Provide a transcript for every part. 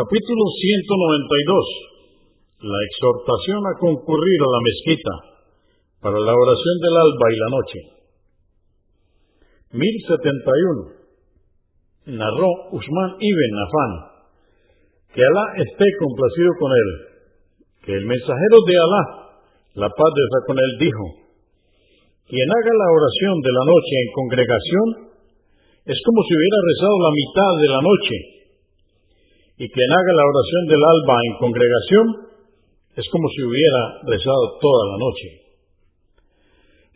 Capítulo 192. La exhortación a concurrir a la mezquita para la oración del alba y la noche. 1071. Narró Usman ibn Afán, que Alá esté complacido con él, que el mensajero de Alá, la paz de con él, dijo, quien haga la oración de la noche en congregación es como si hubiera rezado la mitad de la noche, y quien haga la oración del alba en congregación es como si hubiera rezado toda la noche.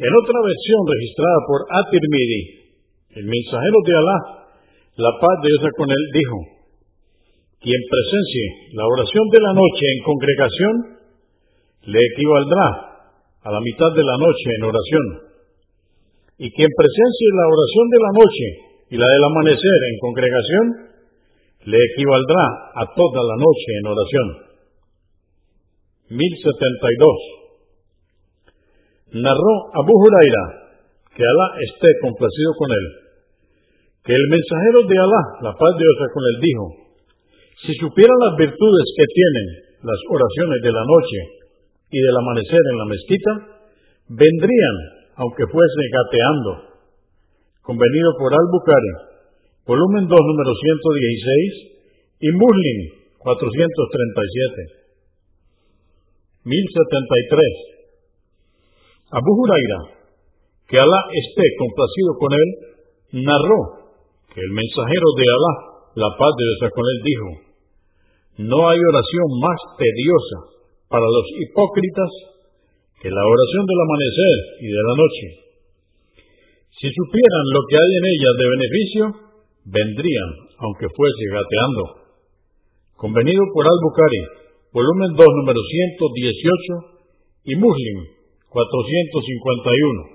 En otra versión registrada por At-Tirmidhi, el mensajero de Alá, la paz de Dios con él, dijo, quien presencie la oración de la noche en congregación, le equivaldrá a la mitad de la noche en oración. Y quien presencie la oración de la noche y la del amanecer en congregación, le equivaldrá a toda la noche en oración. 1072. Narró Abu Huraira, que Alá esté complacido con él, que el mensajero de Alá, la paz de Dios con él, dijo, si supieran las virtudes que tienen las oraciones de la noche y del amanecer en la mezquita, vendrían, aunque fuese gateando. Convenido por Al-Bukhari, volumen 2, número 116, y Muslim, 437. 1073. Abu Huraira, que Alá esté complacido con él, narró que el mensajero de Alá, la paz de Dios con él, dijo, no hay oración más tediosa para los hipócritas que la oración del amanecer y de la noche. Si supieran lo que hay en ella de beneficio, vendrían, aunque fuese gateando. Convenido por Al-Bukhari, volumen 2, número 118, y Muslim, 451.